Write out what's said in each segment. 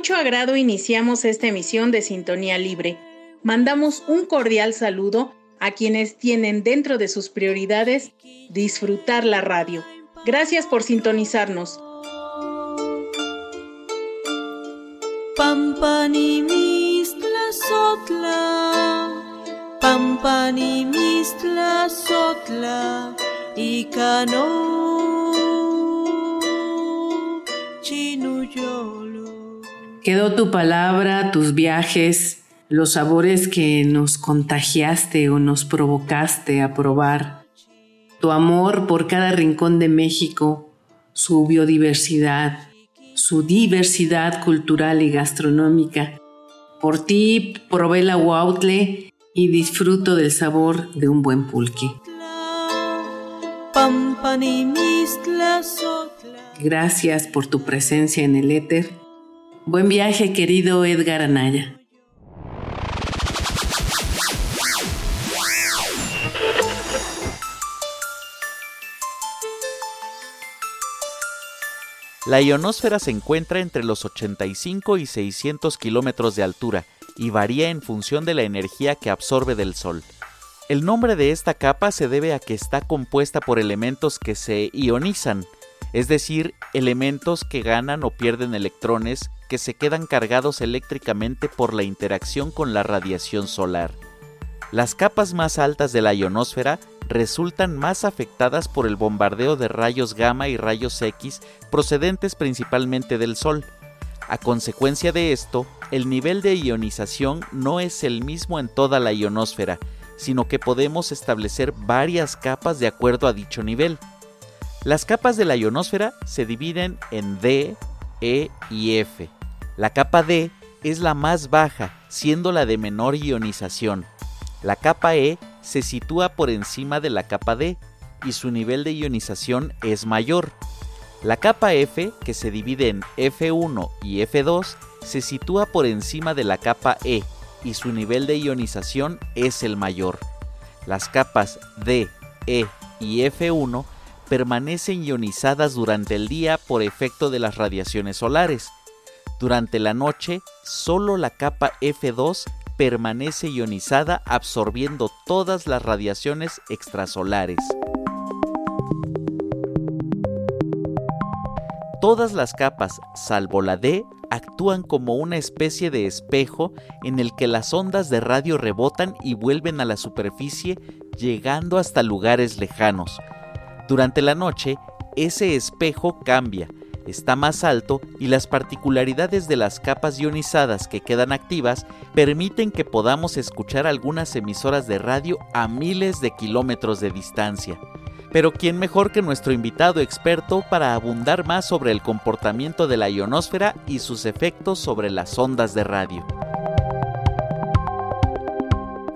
Mucho agrado iniciamos esta emisión de Sintonía Libre. Mandamos un cordial saludo a quienes tienen dentro de sus prioridades disfrutar la radio. Gracias por sintonizarnos. y Quedó tu palabra, tus viajes, los sabores que nos contagiaste o nos provocaste a probar, tu amor por cada rincón de México, su biodiversidad, su diversidad cultural y gastronómica. Por ti probé la huautle y disfruto del sabor de un buen pulque. Gracias por tu presencia en el éter Buen viaje, querido Edgar Anaya. La ionosfera se encuentra entre los 85 y 600 kilómetros de altura y varía en función de la energía que absorbe del Sol. El nombre de esta capa se debe a que está compuesta por elementos que se ionizan, es decir, elementos que ganan o pierden electrones que se quedan cargados eléctricamente por la interacción con la radiación solar. Las capas más altas de la ionosfera resultan más afectadas por el bombardeo de rayos gamma y rayos X procedentes principalmente del Sol. A consecuencia de esto, el nivel de ionización no es el mismo en toda la ionosfera, sino que podemos establecer varias capas de acuerdo a dicho nivel. Las capas de la ionosfera se dividen en D, E y F. La capa D es la más baja, siendo la de menor ionización. La capa E se sitúa por encima de la capa D y su nivel de ionización es mayor. La capa F, que se divide en F1 y F2, se sitúa por encima de la capa E y su nivel de ionización es el mayor. Las capas D, E y F1 permanecen ionizadas durante el día por efecto de las radiaciones solares. Durante la noche, solo la capa F2 permanece ionizada absorbiendo todas las radiaciones extrasolares. Todas las capas, salvo la D, actúan como una especie de espejo en el que las ondas de radio rebotan y vuelven a la superficie llegando hasta lugares lejanos. Durante la noche, ese espejo cambia, está más alto y las particularidades de las capas ionizadas que quedan activas permiten que podamos escuchar algunas emisoras de radio a miles de kilómetros de distancia. Pero ¿quién mejor que nuestro invitado experto para abundar más sobre el comportamiento de la ionosfera y sus efectos sobre las ondas de radio?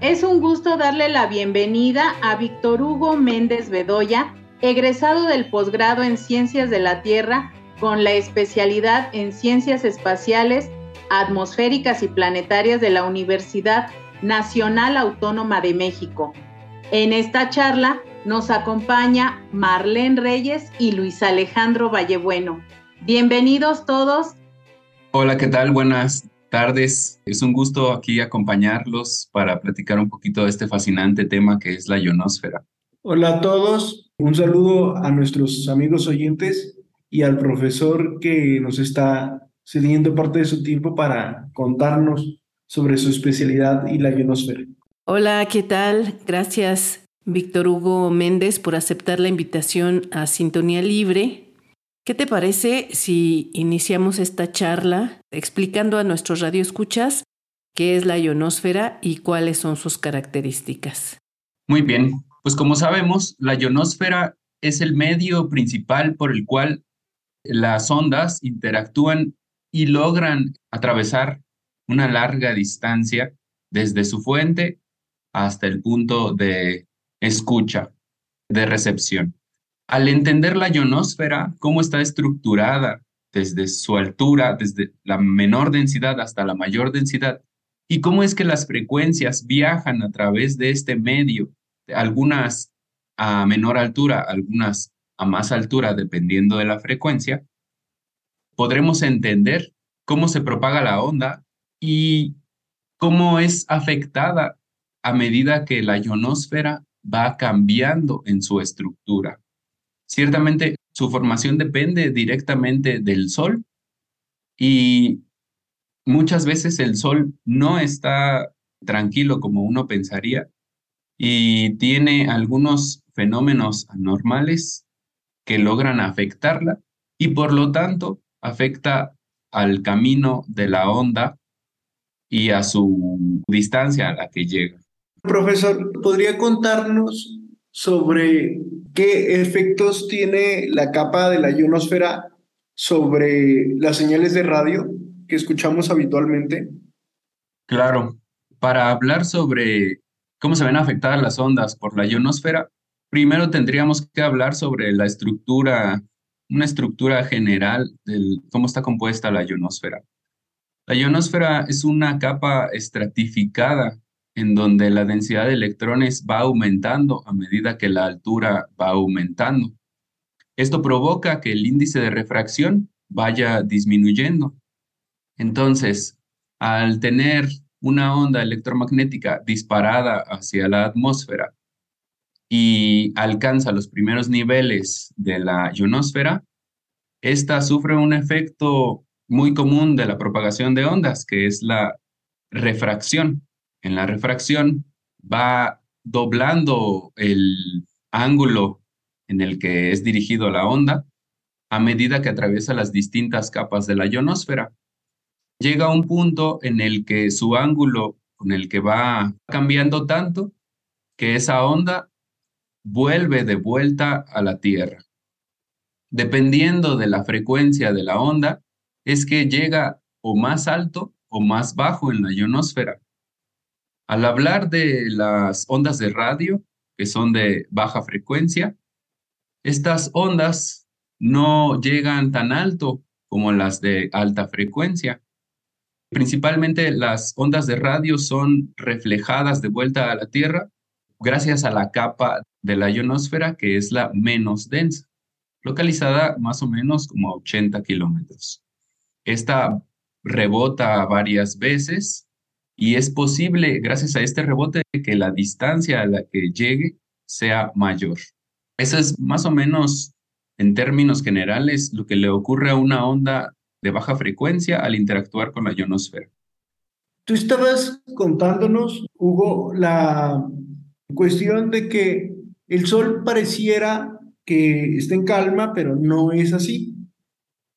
Es un gusto darle la bienvenida a Víctor Hugo Méndez Bedoya, egresado del posgrado en Ciencias de la Tierra con la especialidad en Ciencias Espaciales, Atmosféricas y Planetarias de la Universidad Nacional Autónoma de México. En esta charla nos acompaña Marlene Reyes y Luis Alejandro Vallebueno. Bienvenidos todos Hola, ¿qué tal? Buenas tardes. Es un gusto aquí acompañarlos para platicar un poquito de este fascinante tema que es la ionosfera. Hola a todos, un saludo a nuestros amigos oyentes y al profesor que nos está cediendo parte de su tiempo para contarnos sobre su especialidad y la ionosfera. Hola, ¿qué tal? Gracias, Víctor Hugo Méndez, por aceptar la invitación a Sintonía Libre. ¿Qué te parece si iniciamos esta charla explicando a nuestros radioescuchas qué es la ionosfera y cuáles son sus características? Muy bien, pues como sabemos, la ionosfera es el medio principal por el cual las ondas interactúan y logran atravesar una larga distancia desde su fuente hasta el punto de escucha, de recepción. Al entender la ionosfera, cómo está estructurada desde su altura, desde la menor densidad hasta la mayor densidad, y cómo es que las frecuencias viajan a través de este medio, algunas a menor altura, algunas a más altura, dependiendo de la frecuencia, podremos entender cómo se propaga la onda y cómo es afectada a medida que la ionosfera va cambiando en su estructura. Ciertamente su formación depende directamente del Sol y muchas veces el Sol no está tranquilo como uno pensaría y tiene algunos fenómenos anormales que logran afectarla y por lo tanto afecta al camino de la onda y a su distancia a la que llega. Profesor, ¿podría contarnos sobre qué efectos tiene la capa de la ionosfera sobre las señales de radio que escuchamos habitualmente? Claro, para hablar sobre cómo se ven afectadas las ondas por la ionosfera, primero tendríamos que hablar sobre la estructura, una estructura general de cómo está compuesta la ionosfera. La ionosfera es una capa estratificada en donde la densidad de electrones va aumentando a medida que la altura va aumentando. Esto provoca que el índice de refracción vaya disminuyendo. Entonces, al tener una onda electromagnética disparada hacia la atmósfera y alcanza los primeros niveles de la ionosfera, esta sufre un efecto muy común de la propagación de ondas, que es la refracción en la refracción va doblando el ángulo en el que es dirigido la onda a medida que atraviesa las distintas capas de la ionosfera. Llega a un punto en el que su ángulo con el que va cambiando tanto que esa onda vuelve de vuelta a la Tierra. Dependiendo de la frecuencia de la onda, es que llega o más alto o más bajo en la ionosfera. Al hablar de las ondas de radio, que son de baja frecuencia, estas ondas no llegan tan alto como las de alta frecuencia. Principalmente las ondas de radio son reflejadas de vuelta a la Tierra gracias a la capa de la ionosfera que es la menos densa, localizada más o menos como a 80 kilómetros. Esta rebota varias veces y es posible, gracias a este rebote, que la distancia a la que llegue sea mayor. Eso es más o menos, en términos generales, lo que le ocurre a una onda de baja frecuencia al interactuar con la ionosfera. Tú estabas contándonos, Hugo, la cuestión de que el Sol pareciera que está en calma, pero no es así.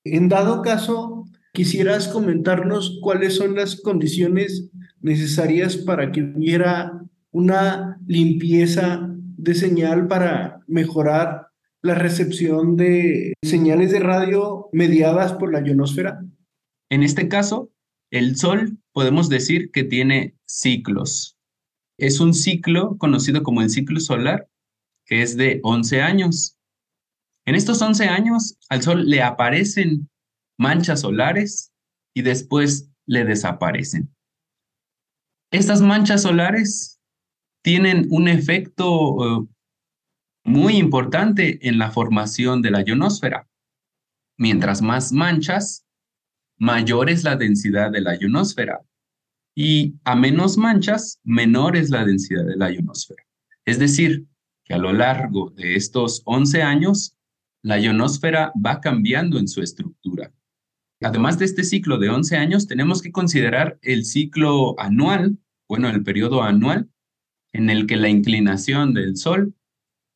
En dado caso, quisieras comentarnos cuáles son las condiciones necesarias para que hubiera una limpieza de señal para mejorar la recepción de señales de radio mediadas por la ionosfera? En este caso, el Sol podemos decir que tiene ciclos. Es un ciclo conocido como el ciclo solar, que es de 11 años. En estos 11 años, al Sol le aparecen manchas solares y después le desaparecen. Estas manchas solares tienen un efecto eh, muy importante en la formación de la ionosfera. Mientras más manchas, mayor es la densidad de la ionosfera. Y a menos manchas, menor es la densidad de la ionosfera. Es decir, que a lo largo de estos 11 años, la ionosfera va cambiando en su estructura. Además de este ciclo de 11 años, tenemos que considerar el ciclo anual, bueno, el periodo anual, en el que la inclinación del Sol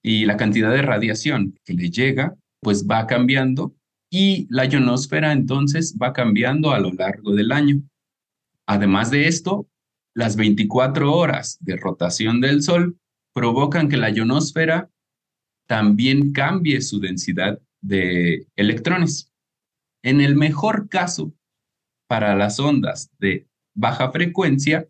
y la cantidad de radiación que le llega, pues va cambiando y la ionosfera entonces va cambiando a lo largo del año. Además de esto, las 24 horas de rotación del Sol provocan que la ionosfera también cambie su densidad de electrones. En el mejor caso, para las ondas de baja frecuencia,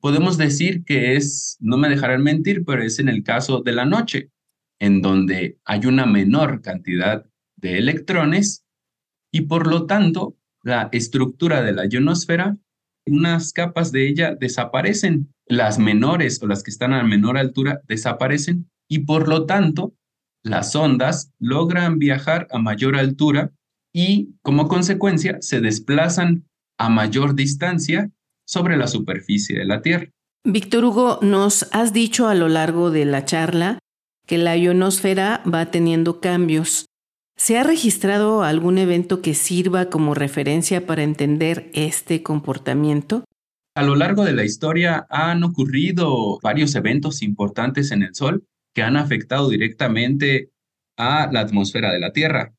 podemos decir que es, no me dejarán mentir, pero es en el caso de la noche, en donde hay una menor cantidad de electrones y por lo tanto la estructura de la ionosfera, unas capas de ella desaparecen, las menores o las que están a menor altura desaparecen y por lo tanto las ondas logran viajar a mayor altura y como consecuencia se desplazan a mayor distancia sobre la superficie de la Tierra. Víctor Hugo, nos has dicho a lo largo de la charla que la ionosfera va teniendo cambios. ¿Se ha registrado algún evento que sirva como referencia para entender este comportamiento? A lo largo de la historia han ocurrido varios eventos importantes en el Sol que han afectado directamente a la atmósfera de la Tierra.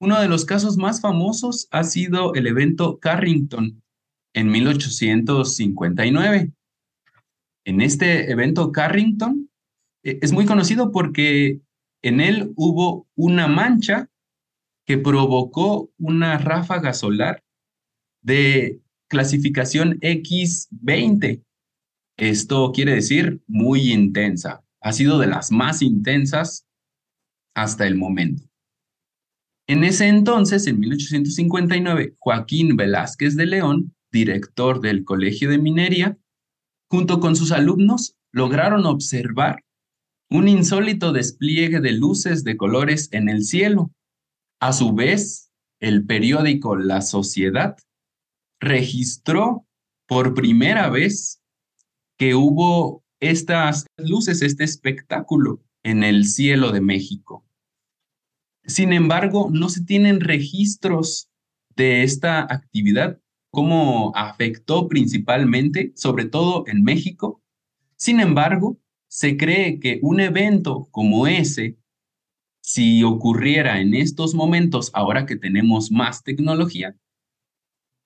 Uno de los casos más famosos ha sido el evento Carrington en 1859. En este evento Carrington eh, es muy conocido porque en él hubo una mancha que provocó una ráfaga solar de clasificación X20. Esto quiere decir muy intensa. Ha sido de las más intensas hasta el momento. En ese entonces, en 1859, Joaquín Velázquez de León, director del Colegio de Minería, junto con sus alumnos, lograron observar un insólito despliegue de luces de colores en el cielo. A su vez, el periódico La Sociedad registró por primera vez que hubo estas luces, este espectáculo en el cielo de México. Sin embargo, no se tienen registros de esta actividad, cómo afectó principalmente, sobre todo en México. Sin embargo, se cree que un evento como ese, si ocurriera en estos momentos, ahora que tenemos más tecnología,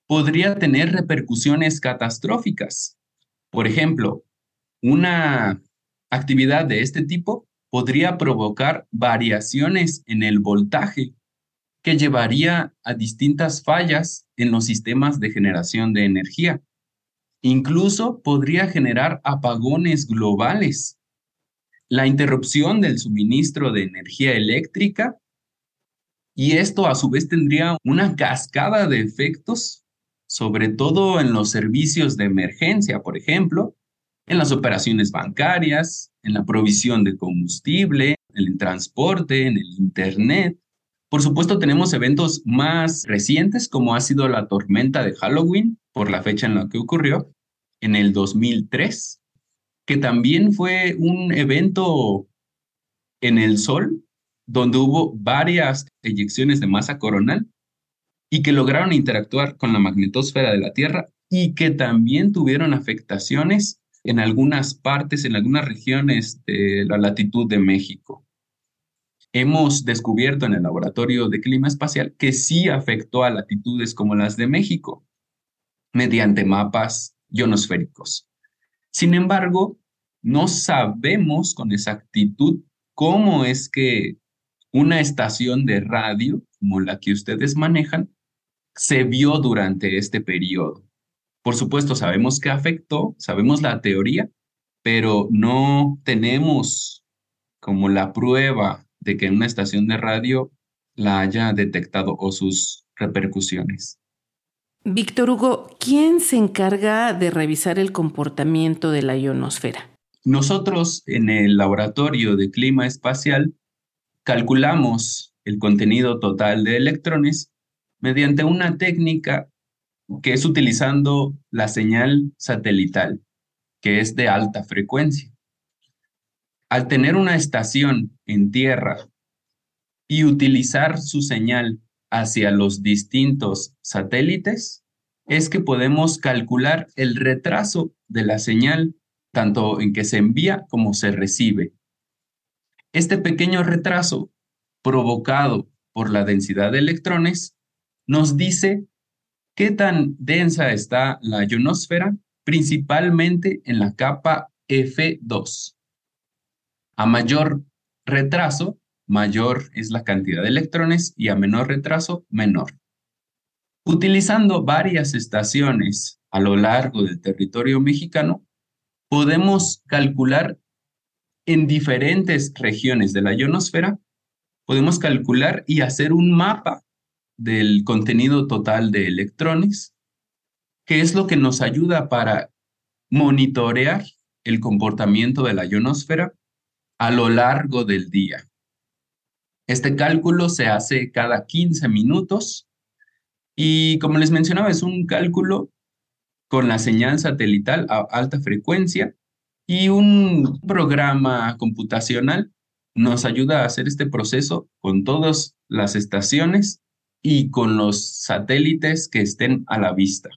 podría tener repercusiones catastróficas. Por ejemplo, una actividad de este tipo podría provocar variaciones en el voltaje que llevaría a distintas fallas en los sistemas de generación de energía. Incluso podría generar apagones globales, la interrupción del suministro de energía eléctrica y esto a su vez tendría una cascada de efectos, sobre todo en los servicios de emergencia, por ejemplo, en las operaciones bancarias, en la provisión de combustible, en el transporte, en el Internet. Por supuesto, tenemos eventos más recientes, como ha sido la tormenta de Halloween, por la fecha en la que ocurrió, en el 2003, que también fue un evento en el Sol, donde hubo varias eyecciones de masa coronal y que lograron interactuar con la magnetosfera de la Tierra y que también tuvieron afectaciones en algunas partes, en algunas regiones de la latitud de México. Hemos descubierto en el laboratorio de clima espacial que sí afectó a latitudes como las de México mediante mapas ionosféricos. Sin embargo, no sabemos con exactitud cómo es que una estación de radio como la que ustedes manejan se vio durante este periodo. Por supuesto, sabemos que afectó, sabemos la teoría, pero no tenemos como la prueba de que una estación de radio la haya detectado o sus repercusiones. Víctor Hugo, ¿quién se encarga de revisar el comportamiento de la ionosfera? Nosotros en el laboratorio de clima espacial calculamos el contenido total de electrones mediante una técnica que es utilizando la señal satelital, que es de alta frecuencia. Al tener una estación en tierra y utilizar su señal hacia los distintos satélites, es que podemos calcular el retraso de la señal, tanto en que se envía como se recibe. Este pequeño retraso provocado por la densidad de electrones nos dice qué tan densa está la ionosfera, principalmente en la capa F2. A mayor retraso, mayor es la cantidad de electrones y a menor retraso, menor. Utilizando varias estaciones a lo largo del territorio mexicano, podemos calcular en diferentes regiones de la ionosfera, podemos calcular y hacer un mapa del contenido total de electrones, que es lo que nos ayuda para monitorear el comportamiento de la ionosfera a lo largo del día. Este cálculo se hace cada 15 minutos y como les mencionaba, es un cálculo con la señal satelital a alta frecuencia y un programa computacional nos ayuda a hacer este proceso con todas las estaciones y con los satélites que estén a la vista.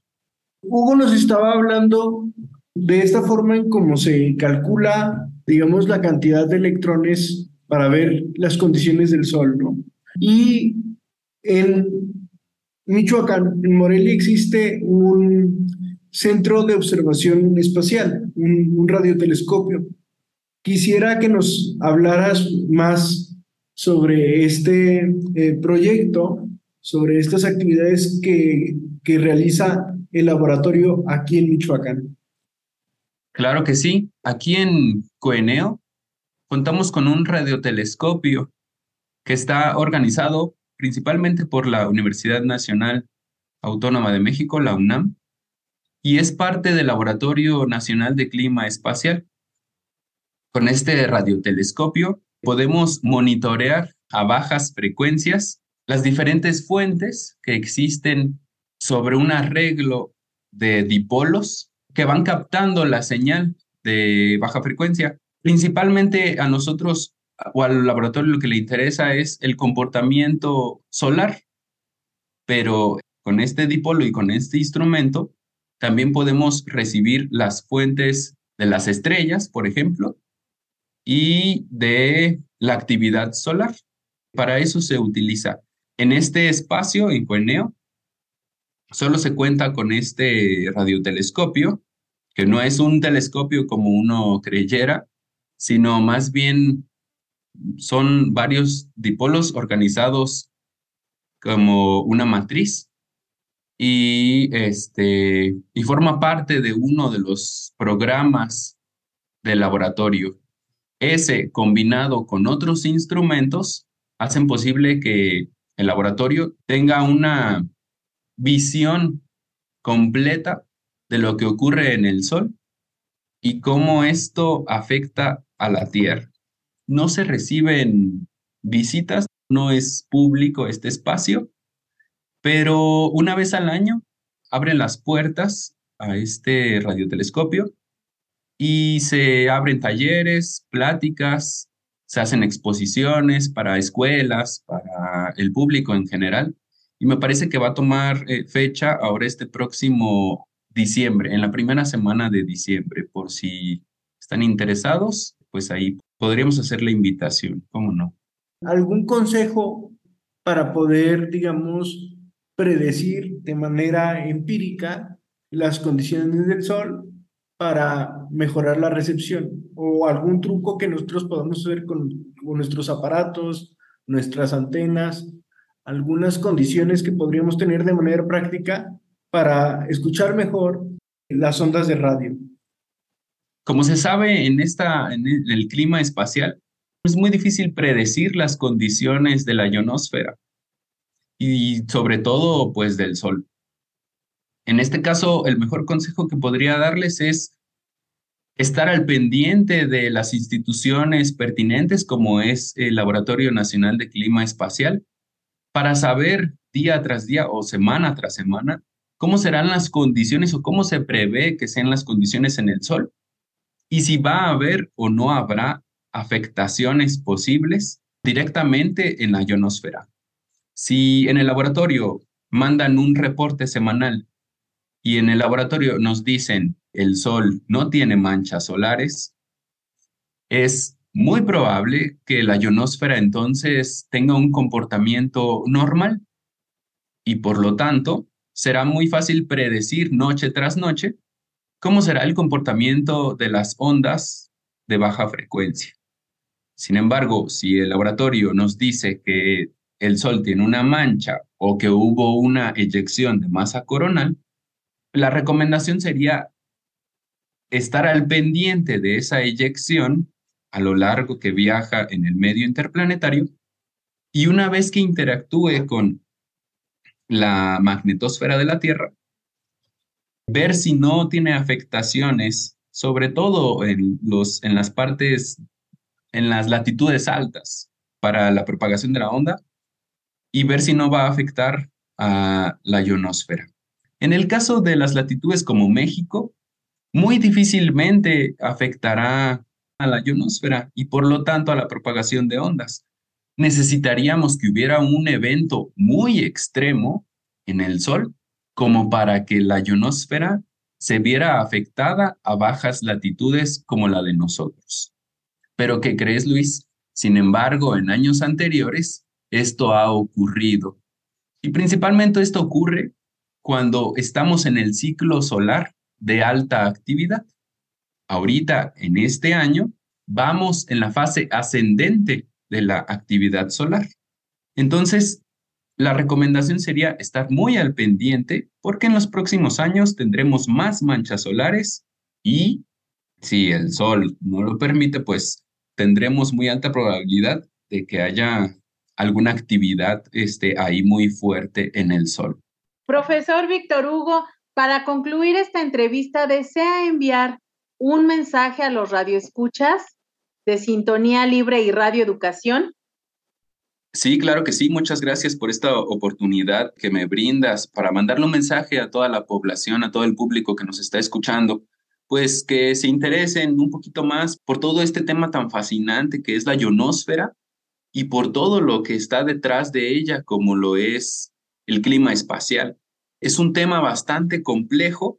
Hugo nos estaba hablando de esta forma en cómo se calcula, digamos, la cantidad de electrones para ver las condiciones del Sol, ¿no? Y en Michoacán, en Morelia, existe un centro de observación espacial, un, radiotelescopio. Quisiera que nos hablaras más sobre este eh, proyecto, sobre estas actividades que, que realiza el laboratorio aquí en Michoacán. Claro que sí. Aquí en Coeneo contamos con un radiotelescopio que está organizado principalmente por la Universidad Nacional Autónoma de México, la UNAM, y es parte del Laboratorio Nacional de Clima Espacial. Con este radiotelescopio podemos monitorear a bajas frecuencias las diferentes fuentes que existen sobre un arreglo de dipolos que van captando la señal de baja frecuencia. Principalmente a nosotros o al laboratorio lo que le interesa es el comportamiento solar, pero con este dipolo y con este instrumento también podemos recibir las fuentes de las estrellas, por ejemplo, y de la actividad solar. Para eso se utiliza. En este espacio, en Coeneo, solo se cuenta con este radiotelescopio, que no es un telescopio como uno creyera, sino más bien son varios dipolos organizados como una matriz y, este, y forma parte de uno de los programas del laboratorio. Ese combinado con otros instrumentos hacen posible que el laboratorio tenga una visión completa de lo que ocurre en el Sol y cómo esto afecta a la Tierra. No se reciben visitas, no es público este espacio, pero una vez al año abren las puertas a este radiotelescopio y se abren talleres, pláticas, se hacen exposiciones para escuelas, para el público en general. Y me parece que va a tomar eh, fecha ahora este próximo diciembre, en la primera semana de diciembre, por si están interesados, pues ahí podríamos hacer la invitación, ¿cómo no? ¿Algún consejo para poder, digamos, predecir de manera empírica las condiciones del sol para mejorar la recepción o algún truco que nosotros podamos hacer con, con nuestros aparatos, nuestras antenas, algunas condiciones que podríamos tener de manera práctica para escuchar mejor las ondas de radio. Como se sabe en, esta, en el clima espacial, es muy difícil predecir las condiciones de la ionosfera y sobre todo pues del Sol. En este caso, el mejor consejo que podría darles es estar al pendiente de las instituciones pertinentes como es el Laboratorio Nacional de Clima Espacial para saber día tras día o semana tras semana cómo serán las condiciones o cómo se prevé que sean las condiciones en el Sol y si va a haber o no habrá afectaciones posibles directamente en la ionosfera. Si en el laboratorio mandan un reporte semanal y en el laboratorio nos dicen el Sol no tiene manchas solares, es muy probable que la ionosfera entonces tenga un comportamiento normal y por lo tanto será muy fácil predecir noche tras noche cómo será el comportamiento de las ondas de baja frecuencia. Sin embargo, si el laboratorio nos dice que el Sol tiene una mancha o que hubo una eyección de masa coronal, la recomendación sería estar al pendiente de esa eyección a lo largo que viaja en el medio interplanetario y una vez que interactúe con la magnetosfera de la Tierra, ver si no tiene afectaciones, sobre todo en, los, en las partes, en las latitudes altas para la propagación de la onda y ver si no va a afectar a la ionosfera. En el caso de las latitudes como México, muy difícilmente afectará a la ionosfera y por lo tanto a la propagación de ondas. Necesitaríamos que hubiera un evento muy extremo en el Sol como para que la ionosfera se viera afectada a bajas latitudes como la de nosotros. Pero ¿qué crees, Luis? Sin embargo, en años anteriores, esto ha ocurrido. Y principalmente esto ocurre cuando estamos en el ciclo solar de alta actividad. Ahorita, en este año, vamos en la fase ascendente de la actividad solar. Entonces, la recomendación sería estar muy al pendiente porque en los próximos años tendremos más manchas solares y si el sol no lo permite, pues tendremos muy alta probabilidad de que haya alguna actividad este, ahí muy fuerte en el sol. Profesor Víctor Hugo, para concluir esta entrevista, ¿desea enviar un mensaje a los radioescuchas de Sintonía Libre y Radio Educación? Sí, claro que sí. Muchas gracias por esta oportunidad que me brindas para mandarle un mensaje a toda la población, a todo el público que nos está escuchando, pues que se interesen un poquito más por todo este tema tan fascinante que es la ionosfera y por todo lo que está detrás de ella, como lo es el clima espacial. Es un tema bastante complejo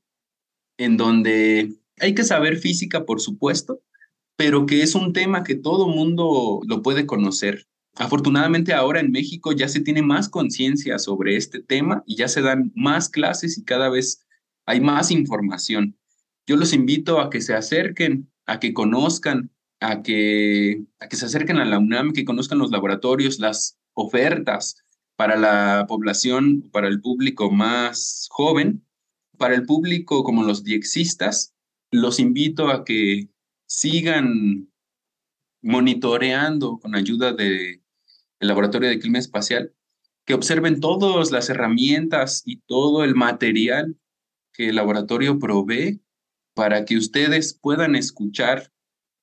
en donde hay que saber física, por supuesto, pero que es un tema que todo mundo lo puede conocer. Afortunadamente ahora en México ya se tiene más conciencia sobre este tema y ya se dan más clases y cada vez hay más información. Yo los invito a que se acerquen, a que conozcan, a que, a que se acerquen a la UNAM, que conozcan los laboratorios, las ofertas, para la población, para el público más joven, para el público como los diexistas, los invito a que sigan monitoreando con ayuda del Laboratorio de Clima Espacial, que observen todas las herramientas y todo el material que el laboratorio provee para que ustedes puedan escuchar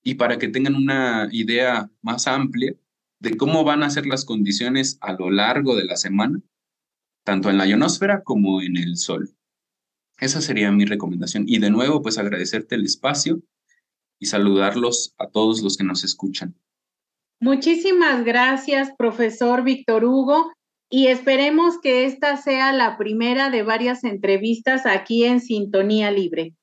y para que tengan una idea más amplia de cómo van a ser las condiciones a lo largo de la semana, tanto en la ionosfera como en el Sol. Esa sería mi recomendación. Y de nuevo, pues agradecerte el espacio y saludarlos a todos los que nos escuchan. Muchísimas gracias, profesor Víctor Hugo, y esperemos que esta sea la primera de varias entrevistas aquí en Sintonía Libre.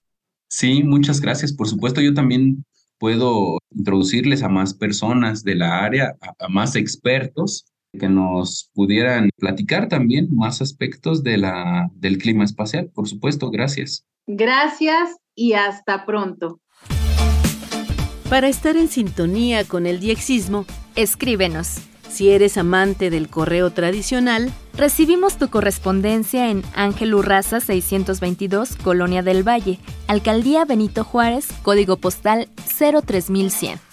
Sí, muchas gracias. Por supuesto, yo también puedo introducirles a más personas de la área, a, más expertos que nos pudieran platicar también más aspectos de la, del clima espacial. Por supuesto, gracias. Gracias y hasta pronto. Para estar en sintonía con el diexismo, escríbenos si eres amante del correo tradicional, recibimos tu correspondencia en Ángel Urraza 622, Colonia del Valle, Alcaldía Benito Juárez, código postal 03100.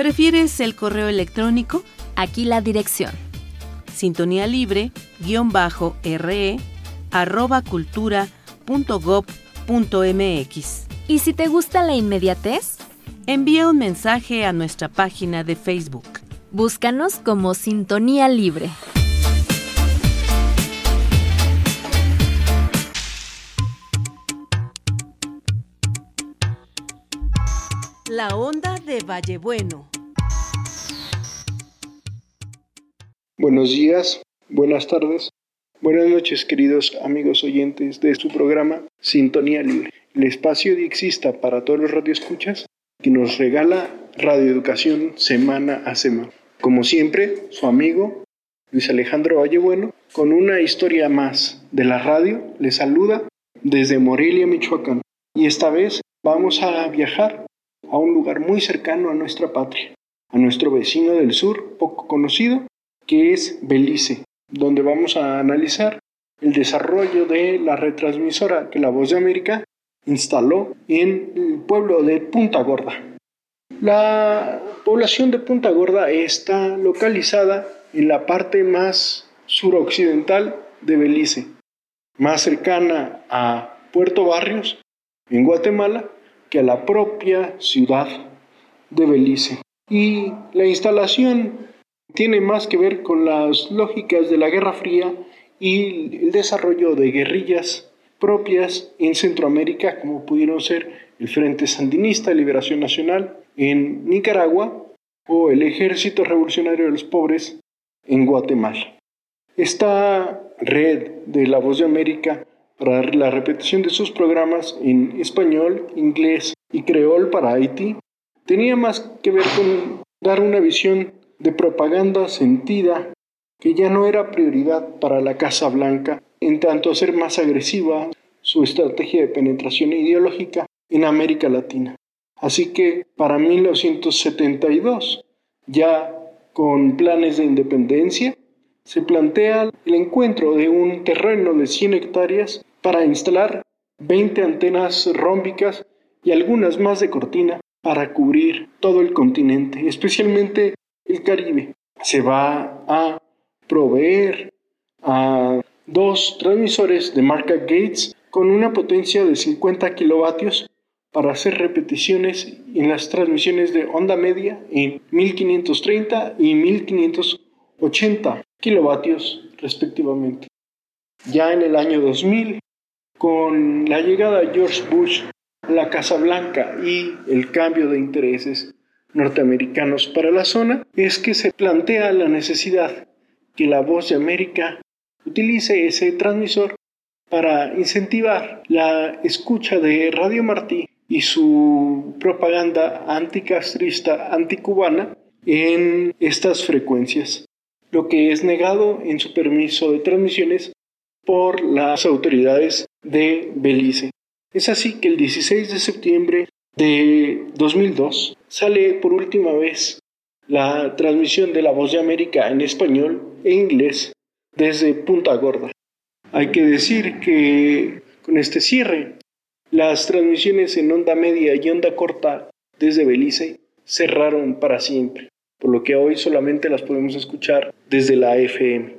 ¿Prefieres el correo electrónico? Aquí la dirección. Sintonía libre, guion bajo, re, arroba cultura punto punto mx. ¿Y si te gusta la inmediatez? envía un mensaje a nuestra página de Facebook. Búscanos como Sintonía Libre. La onda de Vallebueno. Buenos días, buenas tardes, buenas noches queridos amigos oyentes de su programa Sintonía Libre, el espacio Exista para todos los radioescuchas que nos regala radioeducación semana a semana. Como siempre, su amigo Luis Alejandro Vallebueno, con una historia más de la radio, le saluda desde Morelia, Michoacán. Y esta vez vamos a viajar a un lugar muy cercano a nuestra patria, a nuestro vecino del sur, poco conocido, que es Belice, donde vamos a analizar el desarrollo de la retransmisora que la Voz de América instaló en el pueblo de Punta Gorda. La población de Punta Gorda está localizada en la parte más suroccidental de Belice, más cercana a Puerto Barrios, en Guatemala, que a la propia ciudad de Belice. Y la instalación tiene más que ver con las lógicas de la Guerra Fría y el desarrollo de guerrillas propias en Centroamérica, como pudieron ser el Frente Sandinista de Liberación Nacional en Nicaragua o el Ejército Revolucionario de los Pobres en Guatemala. Esta red de La Voz de América para la repetición de sus programas en español, inglés y creol para Haití tenía más que ver con dar una visión de propaganda sentida que ya no era prioridad para la Casa Blanca, en tanto a ser más agresiva su estrategia de penetración ideológica en América Latina. Así que para 1972, ya con planes de independencia, se plantea el encuentro de un terreno de 100 hectáreas para instalar 20 antenas rómbicas y algunas más de cortina para cubrir todo el continente, especialmente el Caribe. Se va a proveer a dos transmisores de marca Gates con una potencia de 50 kilovatios para hacer repeticiones en las transmisiones de onda media en 1530 y 1580 kilovatios respectivamente. Ya en el año 2000 con la llegada de George Bush a la Casa Blanca y el cambio de intereses norteamericanos para la zona, es que se plantea la necesidad que la voz de América utilice ese transmisor para incentivar la escucha de Radio Martí y su propaganda anticastrista, anticubana en estas frecuencias, lo que es negado en su permiso de transmisiones por las autoridades de Belice. Es así que el 16 de septiembre de 2002 sale por última vez la transmisión de La Voz de América en español e inglés desde Punta Gorda. Hay que decir que con este cierre, las transmisiones en onda media y onda corta desde Belice cerraron para siempre, por lo que hoy solamente las podemos escuchar desde la FM.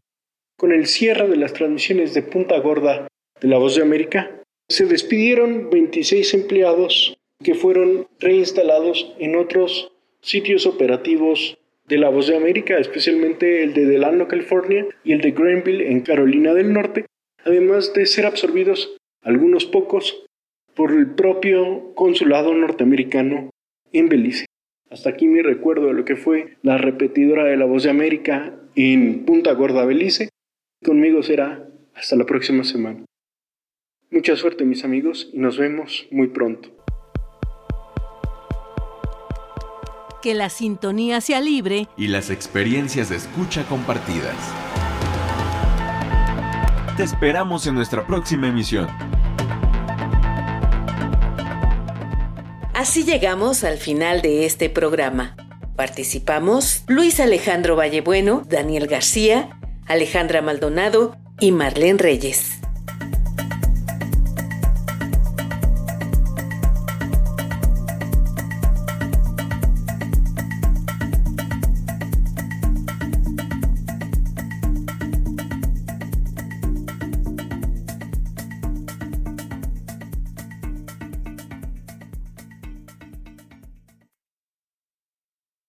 Con el cierre de las transmisiones de Punta Gorda de La Voz de América, se despidieron 26 empleados que fueron reinstalados en otros sitios operativos de La Voz de América, especialmente el de Delano, California, y el de Granville, en Carolina del Norte, además de ser absorbidos algunos pocos por el propio consulado norteamericano en Belice. Hasta aquí mi recuerdo de lo que fue la repetidora de La Voz de América en Punta Gorda, Belice, Conmigo será hasta la próxima semana. Mucha suerte mis amigos y nos vemos muy pronto. Que la sintonía sea libre y las experiencias de escucha compartidas. Te esperamos en nuestra próxima emisión. Así llegamos al final de este programa. Participamos Luis Alejandro Vallebueno, Daniel García, Alejandra Maldonado y Marlene Reyes.